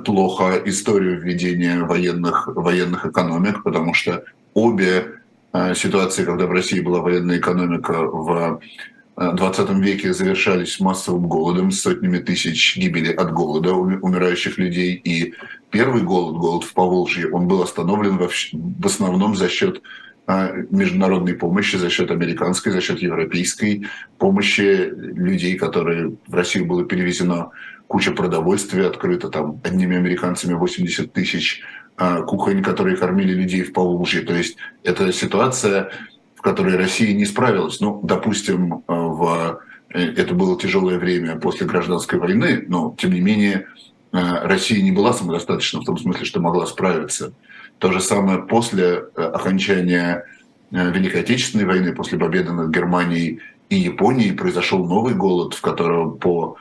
плохо историю введения военных, военных экономик, потому что обе э, ситуации, когда в России была военная экономика в 20 э, веке завершались массовым голодом сотнями тысяч гибели от голода умирающих людей. И первый голод, голод в Поволжье, он был остановлен в основном за счет международной помощи, за счет американской, за счет европейской помощи людей, которые в Россию было перевезено куча продовольствия открыта, там одними американцами 80 тысяч а, кухонь, которые кормили людей в Поволжье. То есть это ситуация, в которой Россия не справилась. Ну, допустим, а, в... Э, это было тяжелое время после гражданской войны, но, тем не менее, а, Россия не была самодостаточна в том смысле, что могла справиться. То же самое после э, окончания э, Великой Отечественной войны, после победы над Германией и Японией, произошел новый голод, в котором по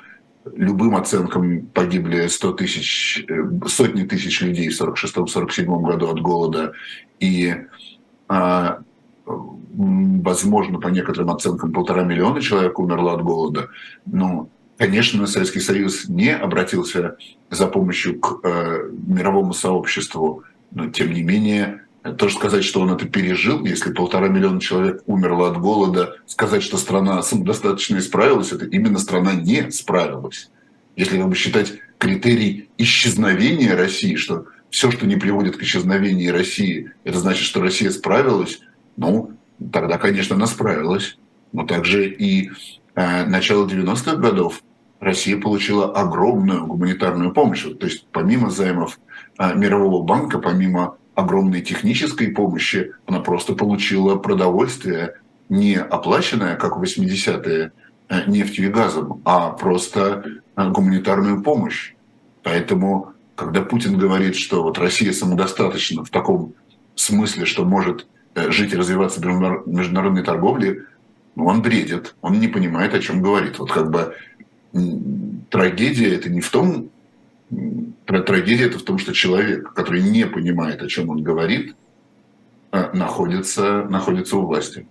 любым оценкам погибли 100 тысяч, э, сотни тысяч людей в 1946-1947 году от голода. И, а, возможно, по некоторым оценкам, полтора миллиона человек умерло от голода. Но, конечно, Советский Союз не обратился за помощью к э, мировому сообществу, но, тем не менее, тоже сказать, что он это пережил, если полтора миллиона человек умерло от голода, сказать, что страна самодостаточно исправилась, это именно страна не справилась. Если бы считать критерий исчезновения России, что все, что не приводит к исчезновению России, это значит, что Россия справилась, ну, тогда, конечно, она справилась. Но также и э, начало 90-х годов Россия получила огромную гуманитарную помощь. То есть помимо займов э, Мирового банка, помимо огромной технической помощи, она просто получила продовольствие, не оплаченное, как в 80-е, э, нефтью и газом, а просто э, гуманитарную помощь. Поэтому, когда Путин говорит, что вот Россия самодостаточна в таком смысле, что может э, жить и развиваться в международной торговле, ну, он бредит, он не понимает, о чем говорит. Вот как бы трагедия это не в том, трагедия это в том, что человек, который не понимает, о чем он говорит, а, находится, находится у власти.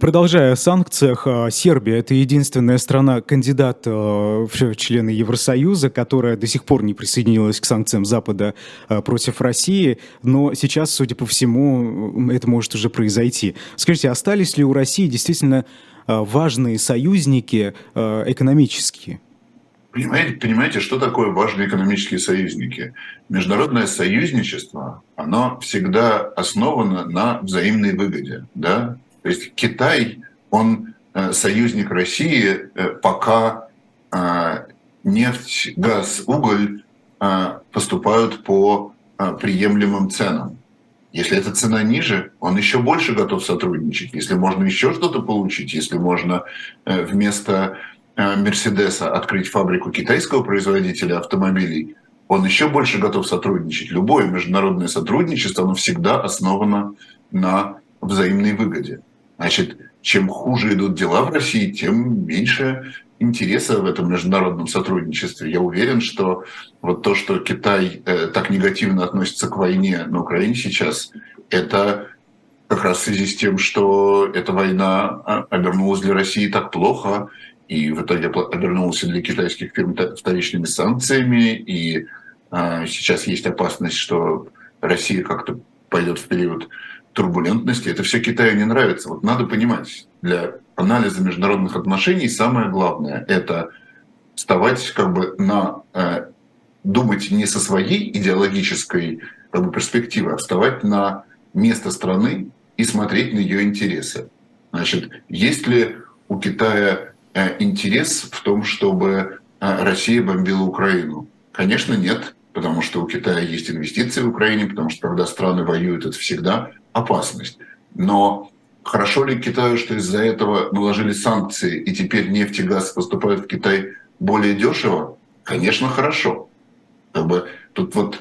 Продолжая о санкциях, а, Сербия – это единственная страна-кандидат а, в члены Евросоюза, которая до сих пор не присоединилась к санкциям Запада против России, но сейчас, судя по всему, это может уже произойти. Скажите, остались ли у России действительно важные союзники экономические? Понимаете, понимаете, что такое важные экономические союзники? Международное союзничество, оно всегда основано на взаимной выгоде. Да? То есть Китай, он э, союзник России, э, пока нефть, газ, уголь поступают по приемлемым ценам. Если эта цена ниже, он еще больше готов сотрудничать. Если можно еще что-то получить, если можно э, вместо э, Мерседеса открыть фабрику китайского производителя автомобилей, он еще больше готов сотрудничать. Любое международное сотрудничество, оно всегда основано на взаимной выгоде. Значит, чем хуже идут дела в России, тем меньше интереса в этом международном сотрудничестве. Я уверен, что вот то, что Китай э, так негативно относится к войне на Украине сейчас, это как раз в связи с тем, что эта война а, обернулась для России так плохо, и в итоге обернулась для китайских фирм вторичными санкциями, и а, сейчас есть опасность, что Россия как-то пойдет в период турбулентности. Это все Китаю не нравится. Вот надо понимать, для анализа международных отношений самое главное – это вставать как бы на э, думать не со своей идеологической как бы, перспективы, а вставать на место страны и смотреть на ее интересы. Значит, есть ли у Китая э, интерес в том, чтобы э, Россия бомбила Украину? Конечно, нет, потому что у Китая есть инвестиции в Украине, потому что когда страны воюют, это всегда опасность. Но хорошо ли Китаю, что из-за этого наложили санкции, и теперь нефть и газ поступают в Китай более дешево? Конечно, хорошо. Как бы, тут вот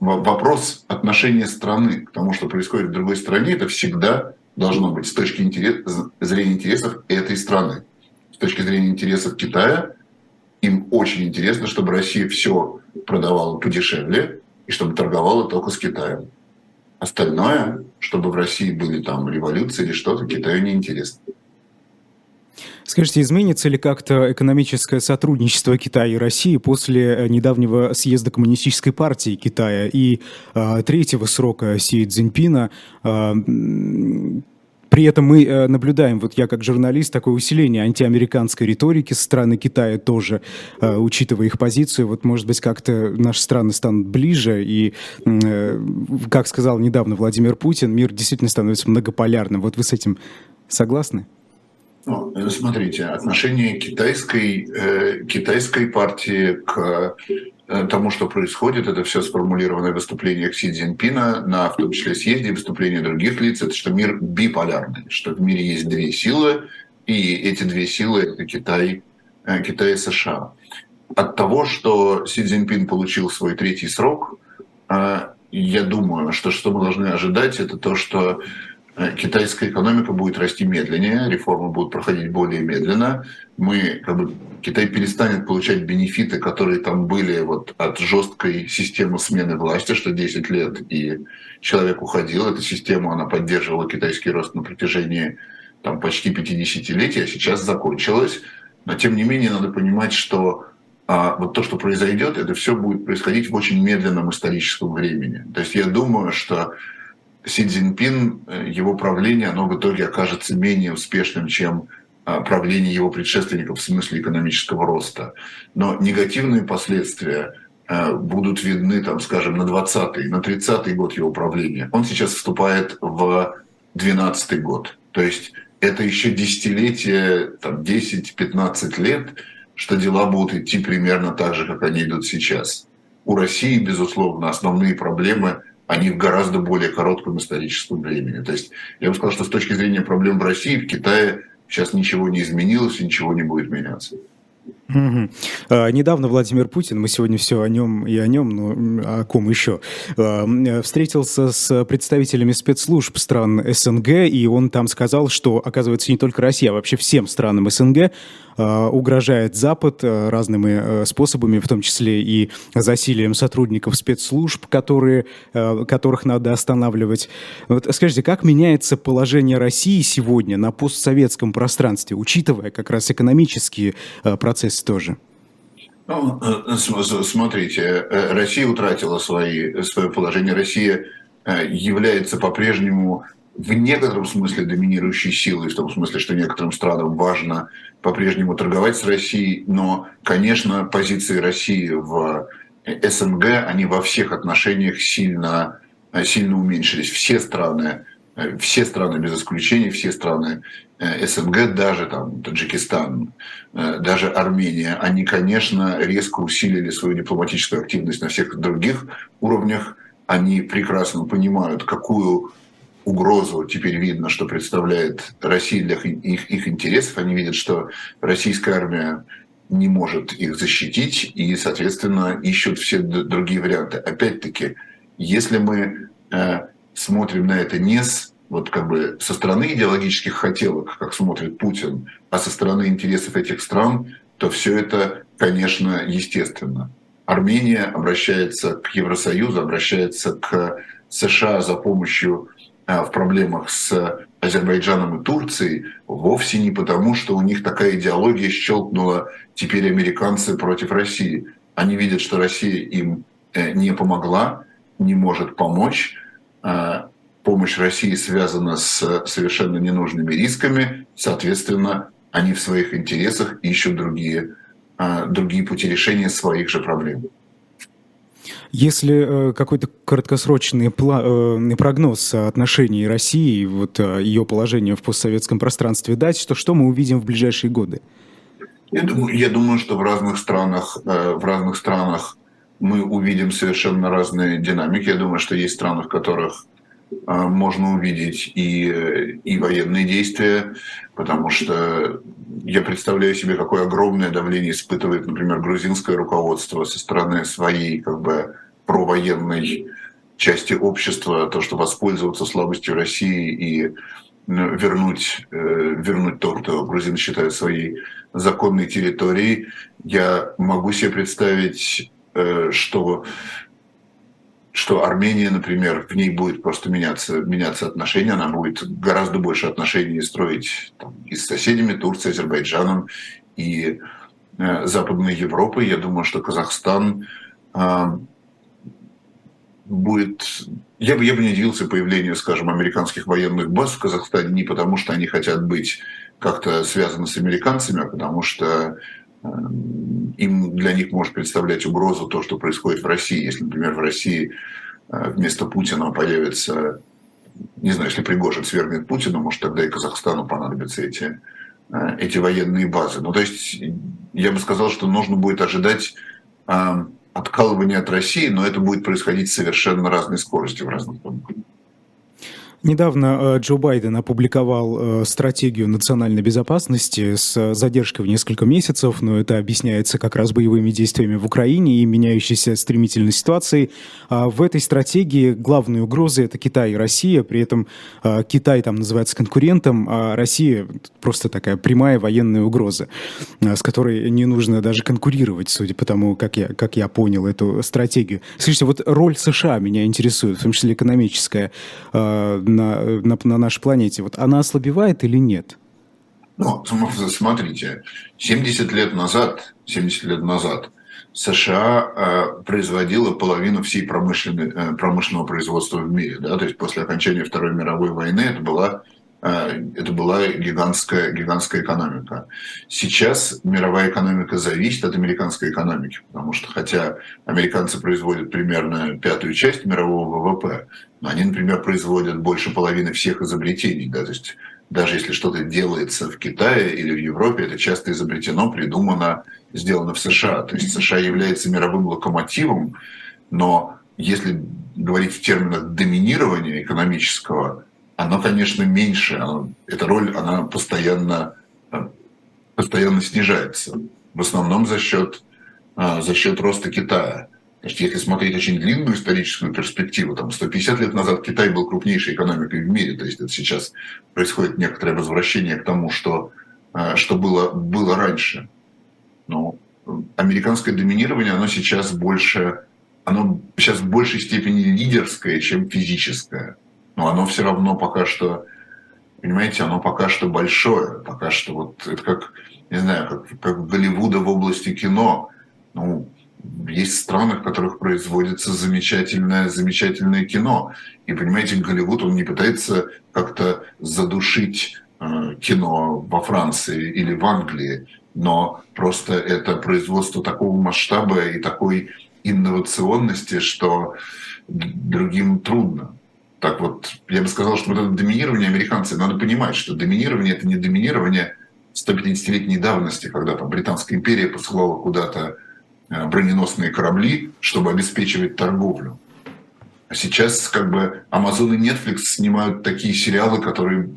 вопрос отношения страны к тому, что происходит в другой стране, это всегда должно быть с точки интерес, зрения интересов этой страны. Точки зрения интересов Китая, им очень интересно, чтобы Россия все продавала подешевле и чтобы торговала только с Китаем. Остальное, чтобы в России были там революции или что-то, Китаю не интересно. Скажите, изменится ли как-то экономическое сотрудничество Китая и России после э, недавнего съезда Коммунистической партии Китая и э, третьего срока Си Цзиньпина? Э, при этом мы э, наблюдаем, вот я как журналист, такое усиление антиамериканской риторики со стороны Китая тоже, э, учитывая их позицию. Вот, может быть, как-то наши страны станут ближе, и, э, как сказал недавно Владимир Путин, мир действительно становится многополярным. Вот вы с этим согласны? Ну, смотрите, отношение китайской, э, китайской партии к тому, что происходит, это все сформулировано в выступлениях Си Цзиньпина, на, в том числе съезде, выступления других лиц, это что мир биполярный, что в мире есть две силы, и эти две силы – это Китай, э, Китай и США. От того, что Си Цзиньпин получил свой третий срок, э, я думаю, что что мы должны ожидать, это то, что китайская экономика будет расти медленнее, реформы будут проходить более медленно. Мы, как бы, Китай перестанет получать бенефиты, которые там были вот от жесткой системы смены власти, что 10 лет и человек уходил. Эта система, она поддерживала китайский рост на протяжении там, почти 50-летий, а сейчас закончилась. Но тем не менее надо понимать, что а, вот то, что произойдет, это все будет происходить в очень медленном историческом времени. То есть я думаю, что Си Цзиньпин, э, его правление, оно в итоге окажется менее успешным, чем а, правление его предшественников в смысле экономического роста. Но негативные последствия э, будут видны, там, скажем, на 20-й, на 30-й год его правления. Он сейчас вступает в 12-й год. То есть это еще десятилетие, там, 10-15 лет, что дела будут идти примерно так же, как они идут сейчас. У России, безусловно, основные проблемы – они в гораздо более коротком историческом времени. То есть я бы сказал, что с точки зрения проблем в России, в Китае сейчас ничего не изменилось и ничего не будет меняться. Угу. А, недавно Владимир Путин, мы сегодня все о нем и о нем, но о ком еще, а, встретился с представителями спецслужб стран СНГ, и он там сказал, что, оказывается, не только Россия, а вообще всем странам СНГ а, угрожает Запад а, разными а, способами, в том числе и засилием сотрудников спецслужб, которые, а, которых надо останавливать. Вот скажите, как меняется положение России сегодня на постсоветском пространстве, учитывая как раз экономические а, процессы здесь тоже? Ну, э, смотрите, э, Россия утратила свои, свое положение. Россия э, является по-прежнему в некотором смысле доминирующей силой, в том смысле, что некоторым странам важно по-прежнему торговать с Россией, но, конечно, позиции России в СНГ, они во всех отношениях сильно, сильно уменьшились. Все страны все страны без исключения, все страны э, СНГ, даже там Таджикистан, даже Армения, они, конечно, резко усилили свою дипломатическую активность на всех других уровнях. Они прекрасно понимают, какую угрозу теперь видно, что представляет Россия для их, их интересов. Они видят, что российская армия не может их защитить и, соответственно, ищут все другие варианты. Опять-таки, если мы э, смотрим на это не с вот как бы со стороны идеологических хотелок, как смотрит Путин, а со стороны интересов этих стран, то все это, конечно, естественно. Армения обращается к Евросоюзу, обращается к США за помощью э, в проблемах с Азербайджаном и Турцией вовсе не потому, что у них такая идеология щелкнула теперь американцы против России. Они видят, что Россия им э, не помогла, не может помочь. А помощь России связана с совершенно ненужными рисками. Соответственно, они в своих интересах ищут другие, а, другие пути решения своих же проблем. Если э, какой-то краткосрочный пла- э, прогноз отношений России и вот э, ее положения в постсоветском пространстве дать, то что мы увидим в ближайшие годы? Я думаю, я думаю, что в разных странах, в разных странах мы увидим совершенно разные динамики. Я думаю, что есть страны, в которых можно увидеть и, и военные действия, потому что я представляю себе, какое огромное давление испытывает, например, грузинское руководство со стороны своей как бы провоенной части общества, то, что воспользоваться слабостью России и ну, вернуть, э, вернуть то, что грузины считают своей законной территорией. Я могу себе представить, э, что что Армения, например, в ней будет просто меняться, меняться отношения, она будет гораздо больше отношений строить там, и с соседями, Турцией, Азербайджаном и э, Западной Европой. Я думаю, что Казахстан э, будет... Я бы, я бы не удивился появлению, скажем, американских военных баз в Казахстане не потому, что они хотят быть как-то связаны с американцами, а потому что э, им для них может представлять угрозу то, что происходит в России. Если, например, в России э, вместо Путина появится, не знаю, если Пригожин свергнет Путина, может, тогда и Казахстану понадобятся эти, э, эти военные базы. Ну, то есть я бы сказал, что нужно будет ожидать откалывание от России, но это будет происходить с совершенно разной скоростью в разных странах. Недавно э, Джо Байден опубликовал э, стратегию национальной безопасности с задержкой в несколько месяцев, но это объясняется как раз боевыми действиями в Украине и меняющейся стремительной ситуацией. А в этой стратегии главные угрозы — это Китай и Россия, при этом э, Китай там называется конкурентом, а Россия просто такая прямая военная угроза, с которой не нужно даже конкурировать, судя по тому, как я, как я понял эту стратегию. Слушайте, вот роль США меня интересует, в том числе экономическая на, на, на нашей планете, вот она ослабевает или нет? Ну, смотрите, 70 лет назад, 70 лет назад США э, производила половину всей промышленной, э, промышленного производства в мире. Да? То есть после окончания Второй мировой войны это была это была гигантская, гигантская экономика. Сейчас мировая экономика зависит от американской экономики, потому что хотя американцы производят примерно пятую часть мирового ВВП, но они, например, производят больше половины всех изобретений. Да? То есть даже если что-то делается в Китае или в Европе, это часто изобретено, придумано, сделано в США. То есть США является мировым локомотивом, но если говорить в терминах доминирования экономического, оно, конечно, меньше. Оно, эта роль, она постоянно, э, постоянно снижается. В основном за счет, э, за счет роста Китая. Значит, если смотреть очень длинную историческую перспективу, там 150 лет назад Китай был крупнейшей экономикой в мире, то есть это сейчас происходит некоторое возвращение к тому, что, э, что было, было раньше. Но американское доминирование, оно сейчас больше, оно сейчас в большей степени лидерское, чем физическое но оно все равно пока что, понимаете, оно пока что большое, пока что вот это как, не знаю, как, как Голливуда в области кино. Ну, есть страны, в которых производится замечательное, замечательное кино. И, понимаете, Голливуд, он не пытается как-то задушить э, кино во Франции или в Англии, но просто это производство такого масштаба и такой инновационности, что другим трудно так вот, я бы сказал, что вот это доминирование американцев, надо понимать, что доминирование – это не доминирование 150-летней давности, когда там Британская империя посылала куда-то э, броненосные корабли, чтобы обеспечивать торговлю. А сейчас как бы Amazon и Netflix снимают такие сериалы, которые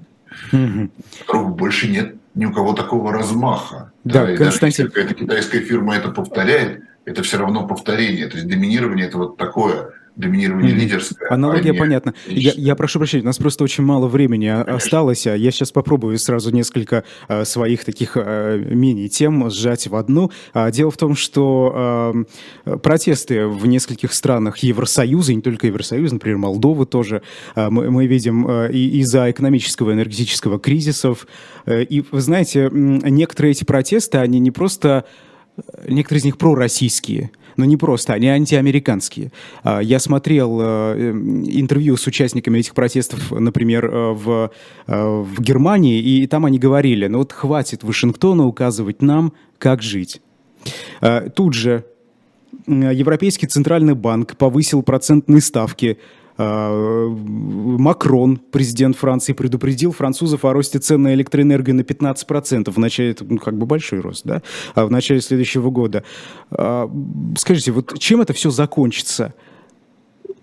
которых больше нет ни у кого такого размаха. Да, да Константин. даже если какая-то китайская фирма это повторяет, это все равно повторение. То есть доминирование это вот такое доминирование mm-hmm. лидерское. Аналогия а понятна. Я, я прошу прощения, у нас просто очень мало времени Конечно. осталось. А я сейчас попробую сразу несколько а, своих таких а, мини-тем сжать в одну. А, дело в том, что а, протесты в нескольких странах Евросоюза, не только Евросоюза, например, Молдовы тоже, а, мы, мы видим а, и из-за экономического и энергетического кризисов. А, и, вы знаете, некоторые эти протесты, они не просто некоторые из них пророссийские, но не просто, они антиамериканские. А, я смотрел э, интервью с участниками этих протестов, например, э, в, э, в Германии, и там они говорили, ну вот хватит Вашингтона указывать нам, как жить. А, тут же Европейский центральный банк повысил процентные ставки Макрон, президент Франции, предупредил французов о росте цен на электроэнергию на 15%. В начале, это ну, как бы большой рост, да? А в начале следующего года. А, скажите, вот чем это все закончится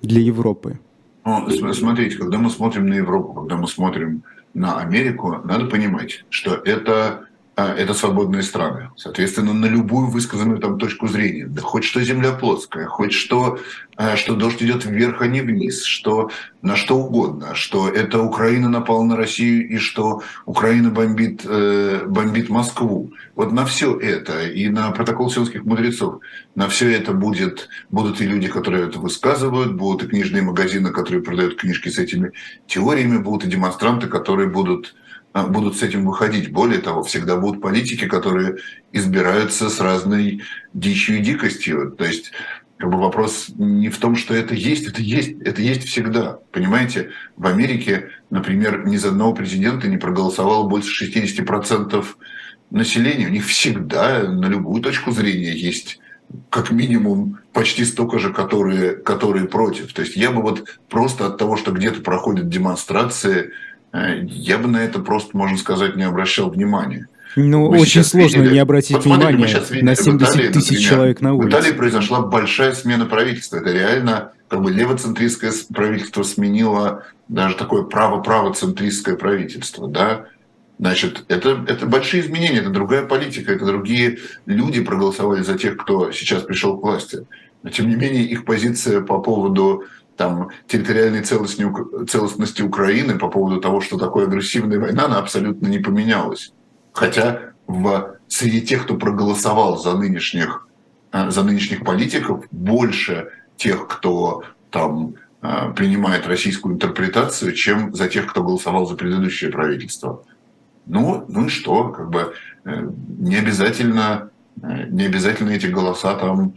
для Европы? Ну, смотрите, когда мы смотрим на Европу, когда мы смотрим на Америку, надо понимать, что это а, это свободные страны. Соответственно, на любую высказанную там точку зрения, да хоть что земля плоская, хоть что, а, что дождь идет вверх, а не вниз, что на что угодно, что это Украина напала на Россию и что Украина бомбит, э, бомбит Москву. Вот на все это и на протокол сионских мудрецов, на все это будет, будут и люди, которые это высказывают, будут и книжные магазины, которые продают книжки с этими теориями, будут и демонстранты, которые будут а, будут с этим выходить. Более того, всегда будут политики, которые избираются с разной дичью и дикостью. То есть как бы вопрос не в том, что это есть, это есть, это есть всегда. Понимаете, в Америке, например, ни за одного президента не проголосовало больше 60% населения. У них всегда на любую точку зрения есть как минимум почти столько же, которые, которые против. То есть я бы вот просто от того, что где-то проходят демонстрации, я бы на это просто, можно сказать, не обращал внимания. Ну, мы очень сложно видели, не обратить вот, внимания видели, на 70 Италии, тысяч например, человек на улице. В Италии произошла большая смена правительства. Это реально как бы левоцентристское правительство сменило даже такое право-правоцентристское правительство. Да? Значит, это, это большие изменения, это другая политика, это другие люди проголосовали за тех, кто сейчас пришел к власти. Но, тем не менее, их позиция по поводу там, территориальной целостности, Украины по поводу того, что такое агрессивная война, она абсолютно не поменялась. Хотя в, среди тех, кто проголосовал за нынешних, э, за нынешних политиков, больше тех, кто там э, принимает российскую интерпретацию, чем за тех, кто голосовал за предыдущее правительство. Ну, ну и что, как бы э, не обязательно, не обязательно эти голоса там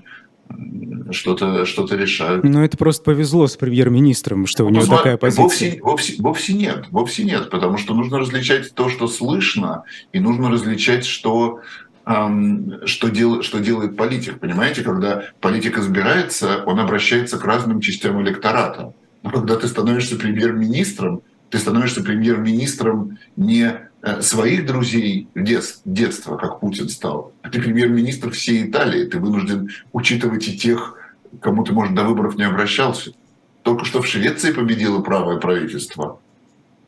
что-то что решают. Ну, это просто повезло с премьер-министром, что у него Посмотри, такая позиция. Вовсе, вовсе, вовсе нет, вовсе нет, потому что нужно различать то, что слышно, и нужно различать, что, эм, что, дел, что делает политик. Понимаете, когда политик избирается, он обращается к разным частям электората. Но когда ты становишься премьер-министром, ты становишься премьер-министром не своих друзей дет, детства, как Путин стал, а ты премьер-министр всей Италии, ты вынужден учитывать и тех, кому ты, может, до выборов не обращался. Только что в Швеции победило правое правительство.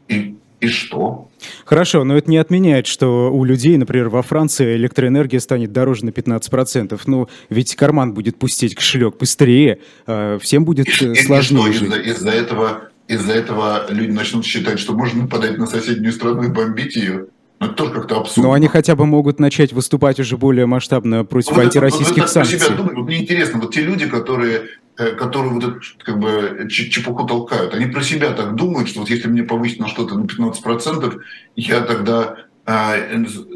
И, и что? Хорошо, но это не отменяет, что у людей, например, во Франции электроэнергия станет дороже на 15%. Ну, ведь карман будет пустить кошелек быстрее, а всем будет и, э, сложнее и что, Из-за, из-за этого из-за этого люди начнут считать, что можно нападать на соседнюю страну и бомбить ее. Но это тоже как-то абсурдно. Но они хотя бы могут начать выступать уже более масштабно против вот антироссийских это, вот санкций. Себя думать, вот мне интересно, вот те люди, которые, э, которые вот эту как бы чепуху толкают, они про себя так думают, что вот если мне повысить на что-то на 15%, я тогда а,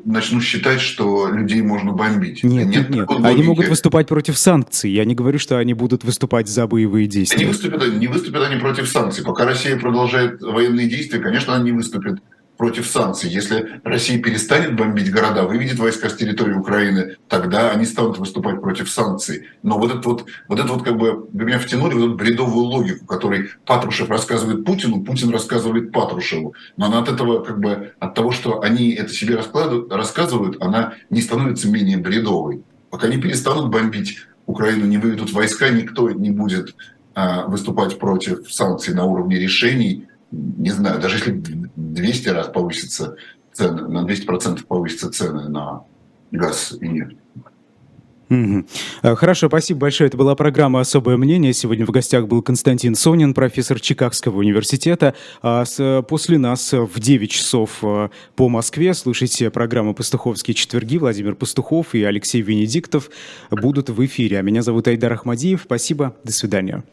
начну считать, что людей можно бомбить. Нет, нет, нет. Они могут выступать против санкций. Я не говорю, что они будут выступать за боевые действия. Не выступят, не выступят они против санкций. Пока Россия продолжает военные действия, конечно, они не выступят против санкций. Если Россия перестанет бомбить города, выведет войска с территории Украины, тогда они станут выступать против санкций. Но вот это вот, вот это вот как бы, меня втянули в эту бредовую логику, которой Патрушев рассказывает Путину, Путин рассказывает Патрушеву. Но она от этого, как бы, от того, что они это себе рассказывают, она не становится менее бредовой. Пока не перестанут бомбить Украину, не выведут войска, никто не будет а, выступать против санкций на уровне решений, не знаю, даже если 200 раз повысится цены, на 200% повысятся цены на газ и нефть. Хорошо, спасибо большое. Это была программа «Особое мнение». Сегодня в гостях был Константин Сонин, профессор Чикагского университета. А после нас в 9 часов а, по Москве слушайте программу «Пастуховские четверги». Владимир Пастухов и Алексей Венедиктов будут в эфире. А меня зовут Айдар Ахмадиев. Спасибо. До свидания.